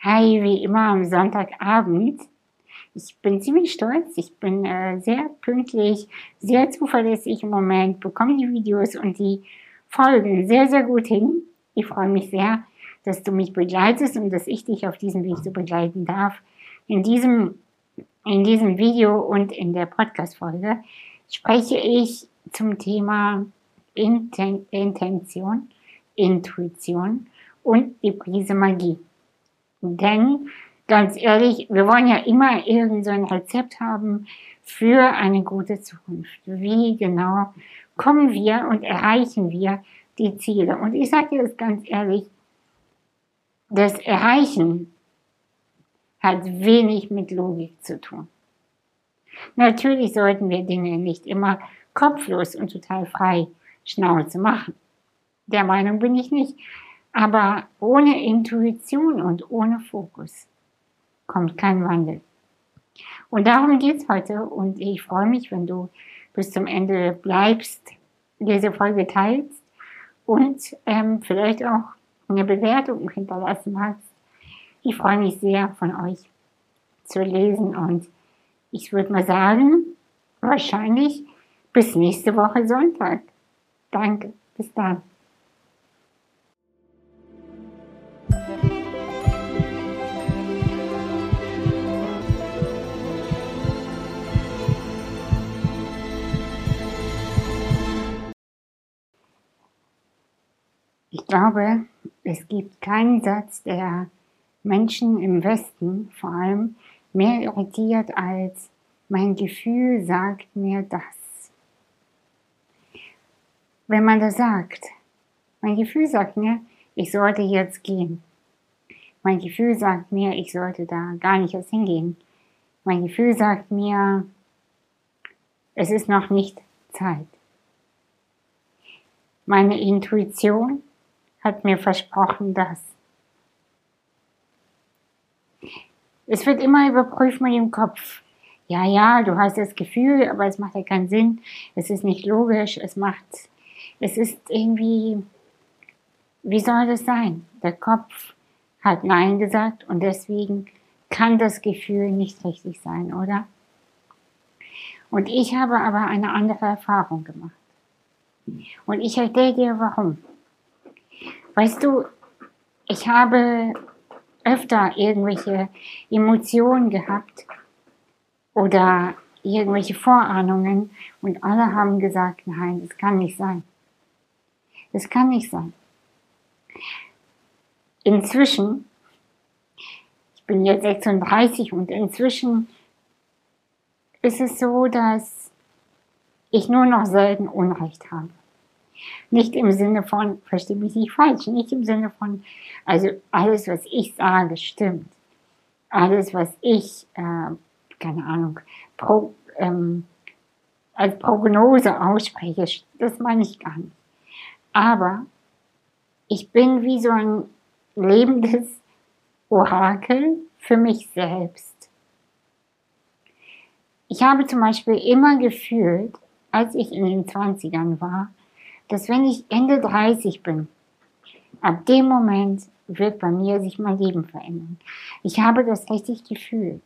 Hi, wie immer am Sonntagabend. Ich bin ziemlich stolz. Ich bin äh, sehr pünktlich, sehr zuverlässig im Moment, bekomme die Videos und die Folgen sehr, sehr gut hin. Ich freue mich sehr, dass du mich begleitest und dass ich dich auf diesem Weg so begleiten darf. In diesem, in diesem Video und in der Podcast-Folge spreche ich zum Thema Inten Intention, Intuition und die Prise Magie. Denn, ganz ehrlich, wir wollen ja immer irgend so Rezept haben für eine gute Zukunft. Wie genau kommen wir und erreichen wir die Ziele? Und ich sage dir das ganz ehrlich, das Erreichen hat wenig mit Logik zu tun. Natürlich sollten wir Dinge nicht immer kopflos und total frei Schnauze machen. Der Meinung bin ich nicht. Aber ohne Intuition und ohne Fokus kommt kein Wandel. Und darum geht es heute und ich freue mich, wenn du bis zum Ende bleibst, diese Folge teilst und ähm, vielleicht auch eine Bewertung hinterlassen hast. Ich freue mich sehr von euch zu lesen und ich würde mal sagen, wahrscheinlich bis nächste Woche Sonntag. Danke, bis dann. Glaube, es gibt keinen Satz, der Menschen im Westen vor allem mehr irritiert als mein Gefühl sagt mir das. Wenn man das sagt, mein Gefühl sagt mir, ich sollte jetzt gehen. Mein Gefühl sagt mir, ich sollte da gar nicht erst hingehen. Mein Gefühl sagt mir, es ist noch nicht Zeit. Meine Intuition hat mir versprochen, dass. Es wird immer überprüft mit dem Kopf. Ja, ja, du hast das Gefühl, aber es macht ja keinen Sinn. Es ist nicht logisch. Es macht, es ist irgendwie, wie soll das sein? Der Kopf hat Nein gesagt und deswegen kann das Gefühl nicht richtig sein, oder? Und ich habe aber eine andere Erfahrung gemacht. Und ich erkläre dir warum. Weißt du, ich habe öfter irgendwelche Emotionen gehabt oder irgendwelche Vorahnungen und alle haben gesagt, nein, das kann nicht sein. Das kann nicht sein. Inzwischen, ich bin jetzt 36 und inzwischen ist es so, dass ich nur noch selten Unrecht habe. Nicht im Sinne von, verstehe mich nicht falsch, nicht im Sinne von, also alles, was ich sage, stimmt. Alles, was ich, äh, keine Ahnung, pro, ähm, als Prognose ausspreche, das meine ich gar nicht. Aber ich bin wie so ein lebendes Orakel für mich selbst. Ich habe zum Beispiel immer gefühlt, als ich in den 20ern war, dass wenn ich Ende 30 bin, ab dem Moment wird bei mir sich mein Leben verändern. Ich habe das richtig gefühlt.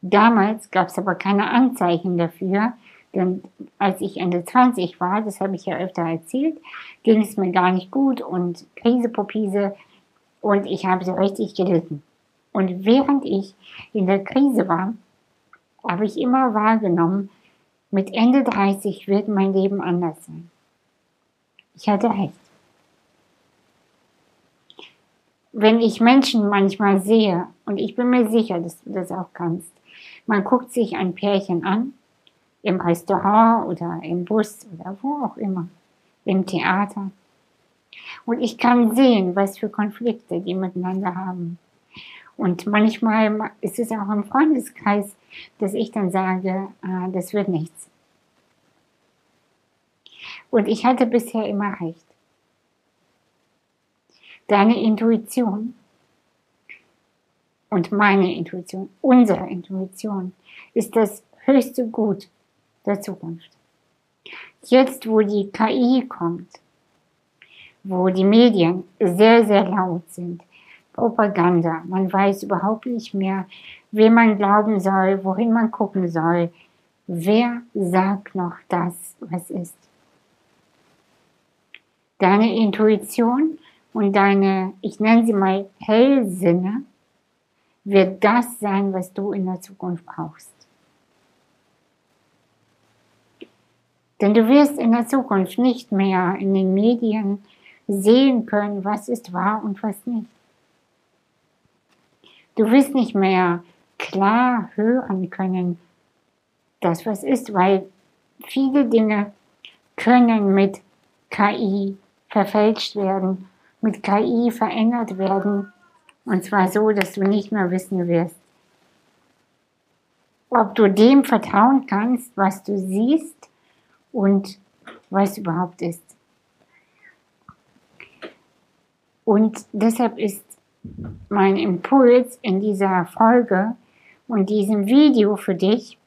Damals gab es aber keine Anzeichen dafür, denn als ich Ende 20 war, das habe ich ja öfter erzählt, ging es mir gar nicht gut und Krise, Popise und ich habe so richtig gelitten. Und während ich in der Krise war, habe ich immer wahrgenommen, mit Ende 30 wird mein Leben anders sein. Ich hatte recht. Wenn ich Menschen manchmal sehe, und ich bin mir sicher, dass du das auch kannst, man guckt sich ein Pärchen an, im Restaurant oder im Bus oder wo auch immer, im Theater. Und ich kann sehen, was für Konflikte die miteinander haben. Und manchmal ist es auch im Freundeskreis, dass ich dann sage, ah, das wird nichts. Und ich hatte bisher immer recht. Deine Intuition und meine Intuition, unsere Intuition, ist das höchste Gut der Zukunft. Jetzt, wo die KI kommt, wo die Medien sehr, sehr laut sind, Propaganda. Man weiß überhaupt nicht mehr, wem man glauben soll, wohin man gucken soll. Wer sagt noch das, was ist? Deine Intuition und deine, ich nenne sie mal Hellsinne, wird das sein, was du in der Zukunft brauchst. Denn du wirst in der Zukunft nicht mehr in den Medien sehen können, was ist wahr und was nicht. Du wirst nicht mehr klar hören können, das was ist, weil viele Dinge können mit KI verfälscht werden, mit KI verändert werden. Und zwar so, dass du nicht mehr wissen wirst, ob du dem vertrauen kannst, was du siehst und was überhaupt ist. Und deshalb ist mein Impuls in dieser Folge und diesem Video für dich,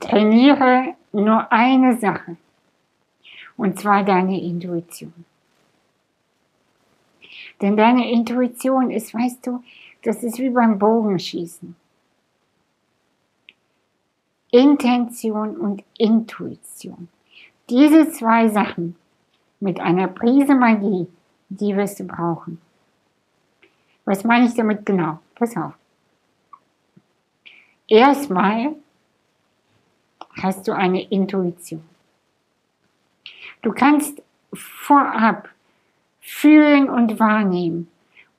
trainiere nur eine Sache, und zwar deine Intuition. Denn deine Intuition ist, weißt du, das ist wie beim Bogenschießen. Intention und Intuition. Diese zwei Sachen mit einer Prise Magie, die wirst du brauchen. Was meine ich damit genau? Pass auf. Erstmal hast du eine Intuition. Du kannst vorab fühlen und wahrnehmen,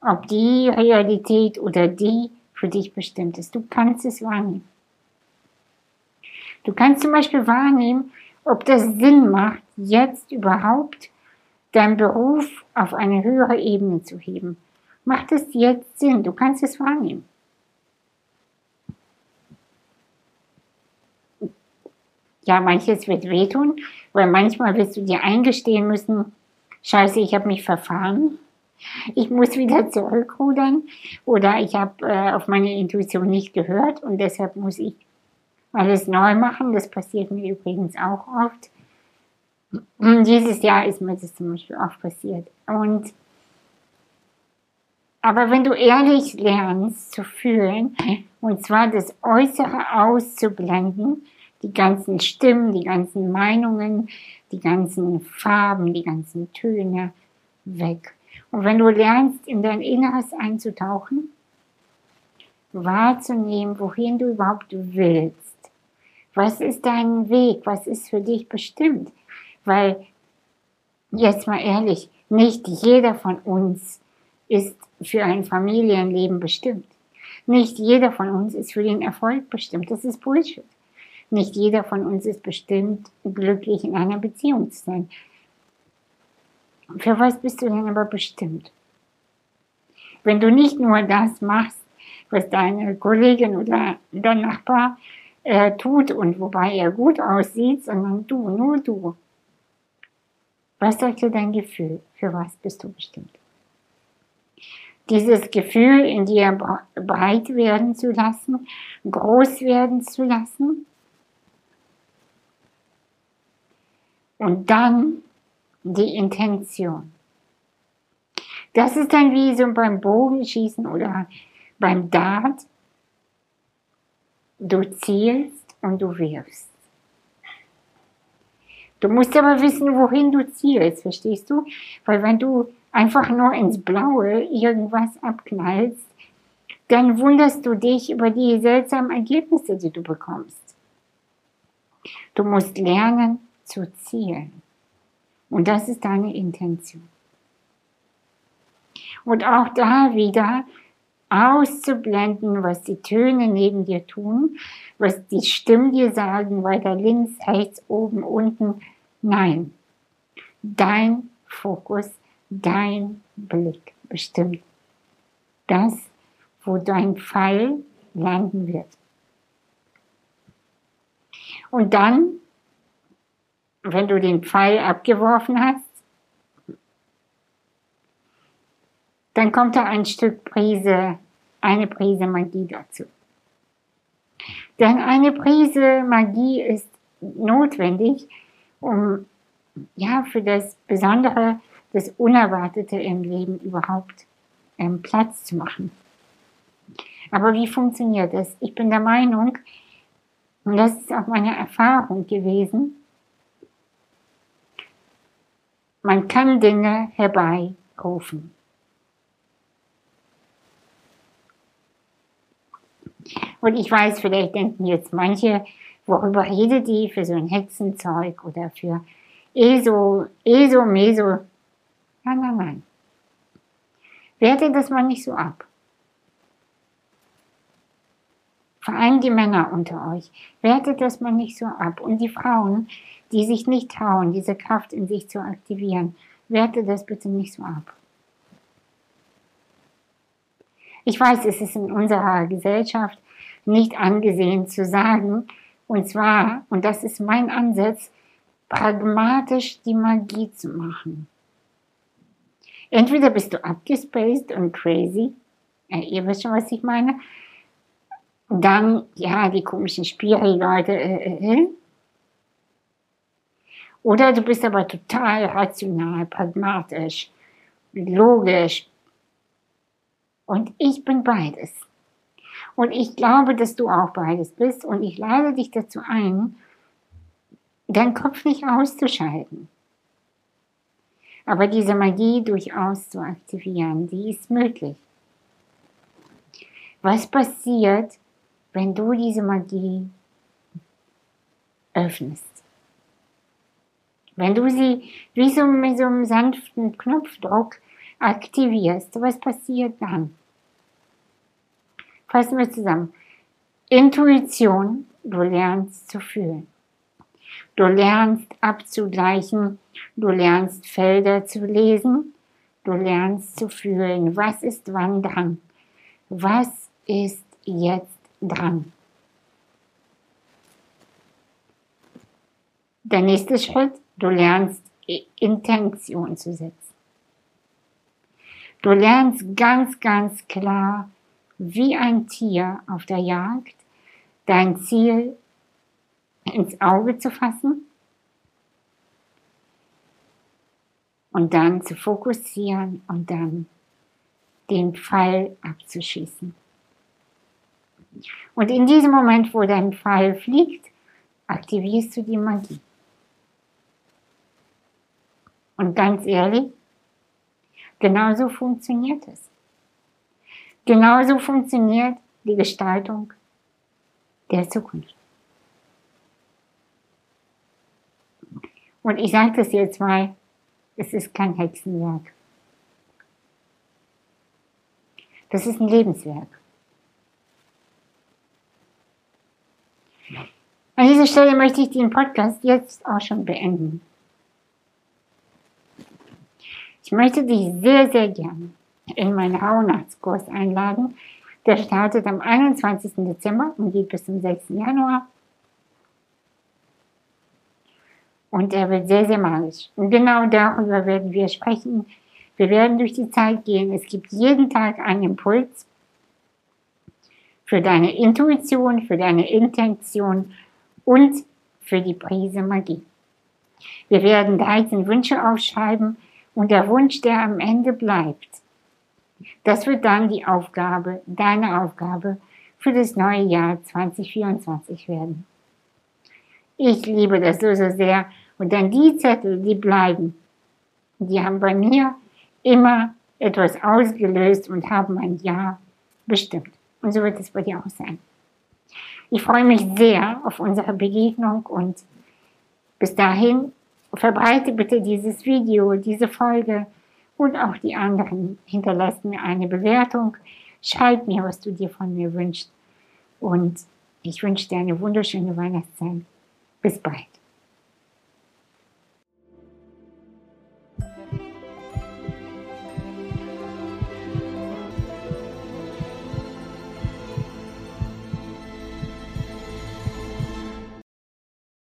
ob die Realität oder die für dich bestimmt ist. Du kannst es wahrnehmen. Du kannst zum Beispiel wahrnehmen, ob das Sinn macht, jetzt überhaupt deinen Beruf auf eine höhere Ebene zu heben. Macht es jetzt Sinn? Du kannst es wahrnehmen. Ja, manches wird wehtun, weil manchmal wirst du dir eingestehen müssen, scheiße, ich habe mich verfahren. Ich muss wieder zurückrudern oder ich habe äh, auf meine Intuition nicht gehört und deshalb muss ich alles neu machen. Das passiert mir übrigens auch oft. Und dieses Jahr ist mir das zum Beispiel oft passiert. Und aber wenn du ehrlich lernst zu fühlen, und zwar das Äußere auszublenden, die ganzen Stimmen, die ganzen Meinungen, die ganzen Farben, die ganzen Töne weg. Und wenn du lernst, in dein Inneres einzutauchen, wahrzunehmen, wohin du überhaupt willst, was ist dein Weg? Was ist für dich bestimmt? Weil, jetzt mal ehrlich, nicht jeder von uns ist für ein Familienleben bestimmt. Nicht jeder von uns ist für den Erfolg bestimmt. Das ist Bullshit. Nicht jeder von uns ist bestimmt, glücklich in einer Beziehung zu sein. Für was bist du denn aber bestimmt? Wenn du nicht nur das machst, was deine Kollegin oder dein Nachbar er tut und wobei er gut aussieht, sondern du, nur du. Was sagt dir dein Gefühl? Für was bist du bestimmt? Dieses Gefühl in dir breit werden zu lassen, groß werden zu lassen. Und dann die Intention. Das ist dann wie so beim Bogenschießen oder beim Dart. Du zielst und du wirfst. Du musst aber wissen, wohin du zielst, verstehst du? Weil wenn du einfach nur ins Blaue irgendwas abknallst, dann wunderst du dich über die seltsamen Ergebnisse, die du bekommst. Du musst lernen zu zielen. Und das ist deine Intention. Und auch da wieder auszublenden, was die Töne neben dir tun, was die Stimmen dir sagen, weiter links, rechts, oben, unten. Nein, dein Fokus, dein Blick bestimmt das, wo dein Pfeil landen wird. Und dann, wenn du den Pfeil abgeworfen hast, dann kommt da ein Stück Prise eine Prise Magie dazu. Denn eine Prise Magie ist notwendig, um ja für das Besondere, das Unerwartete im Leben überhaupt ähm, Platz zu machen. Aber wie funktioniert das? Ich bin der Meinung, und das ist auch meine Erfahrung gewesen, man kann Dinge herbeirufen. Und ich weiß, vielleicht denken jetzt manche, worüber redet die für so ein Hexenzeug oder für ESO, ESO, MESO. Nein, nein, nein. Werte das mal nicht so ab. Vor allem die Männer unter euch. Wertet das mal nicht so ab. Und die Frauen, die sich nicht trauen, diese Kraft in sich zu aktivieren, wertet das bitte nicht so ab. Ich weiß, es ist in unserer Gesellschaft nicht angesehen zu sagen, und zwar, und das ist mein Ansatz, pragmatisch die Magie zu machen. Entweder bist du abgespaced und crazy, äh, ihr wisst schon, was ich meine, dann, ja, die komischen Spiri-Leute, äh, äh, äh, oder du bist aber total rational, pragmatisch, logisch. Und ich bin beides. Und ich glaube, dass du auch beides bist. Und ich lade dich dazu ein, deinen Kopf nicht auszuschalten. Aber diese Magie durchaus zu aktivieren, die ist möglich. Was passiert, wenn du diese Magie öffnest? Wenn du sie wie so mit so einem sanften Knopfdruck aktivierst, was passiert dann? Fassen wir zusammen. Intuition, du lernst zu fühlen. Du lernst abzugleichen, du lernst Felder zu lesen, du lernst zu fühlen, was ist wann dran, was ist jetzt dran. Der nächste Schritt, du lernst Intention zu setzen. Du lernst ganz, ganz klar wie ein Tier auf der Jagd dein Ziel ins Auge zu fassen und dann zu fokussieren und dann den Pfeil abzuschießen. Und in diesem Moment, wo dein Pfeil fliegt, aktivierst du die Magie. Und ganz ehrlich, genauso funktioniert es. Genauso funktioniert die Gestaltung der Zukunft. Und ich sage das jetzt mal, es ist kein Hexenwerk. Das ist ein Lebenswerk. An dieser Stelle möchte ich den Podcast jetzt auch schon beenden. Ich möchte dich sehr, sehr gerne in meinen Rauhnachtskurs einladen. Der startet am 21. Dezember und geht bis zum 6. Januar. Und er wird sehr, sehr magisch. Und genau darüber werden wir sprechen. Wir werden durch die Zeit gehen. Es gibt jeden Tag einen Impuls für deine Intuition, für deine Intention und für die Prise Magie. Wir werden 13 Wünsche aufschreiben und der Wunsch, der am Ende bleibt, das wird dann die Aufgabe, deine Aufgabe für das neue Jahr 2024 werden. Ich liebe das so, so sehr. Und dann die Zettel, die bleiben, die haben bei mir immer etwas ausgelöst und haben ein Ja bestimmt. Und so wird es bei dir auch sein. Ich freue mich sehr auf unsere Begegnung und bis dahin verbreite bitte dieses Video, diese Folge und auch die anderen. Hinterlass mir eine Bewertung, schreib mir, was du dir von mir wünschst und ich wünsche dir eine wunderschöne Weihnachtszeit. Bis bald.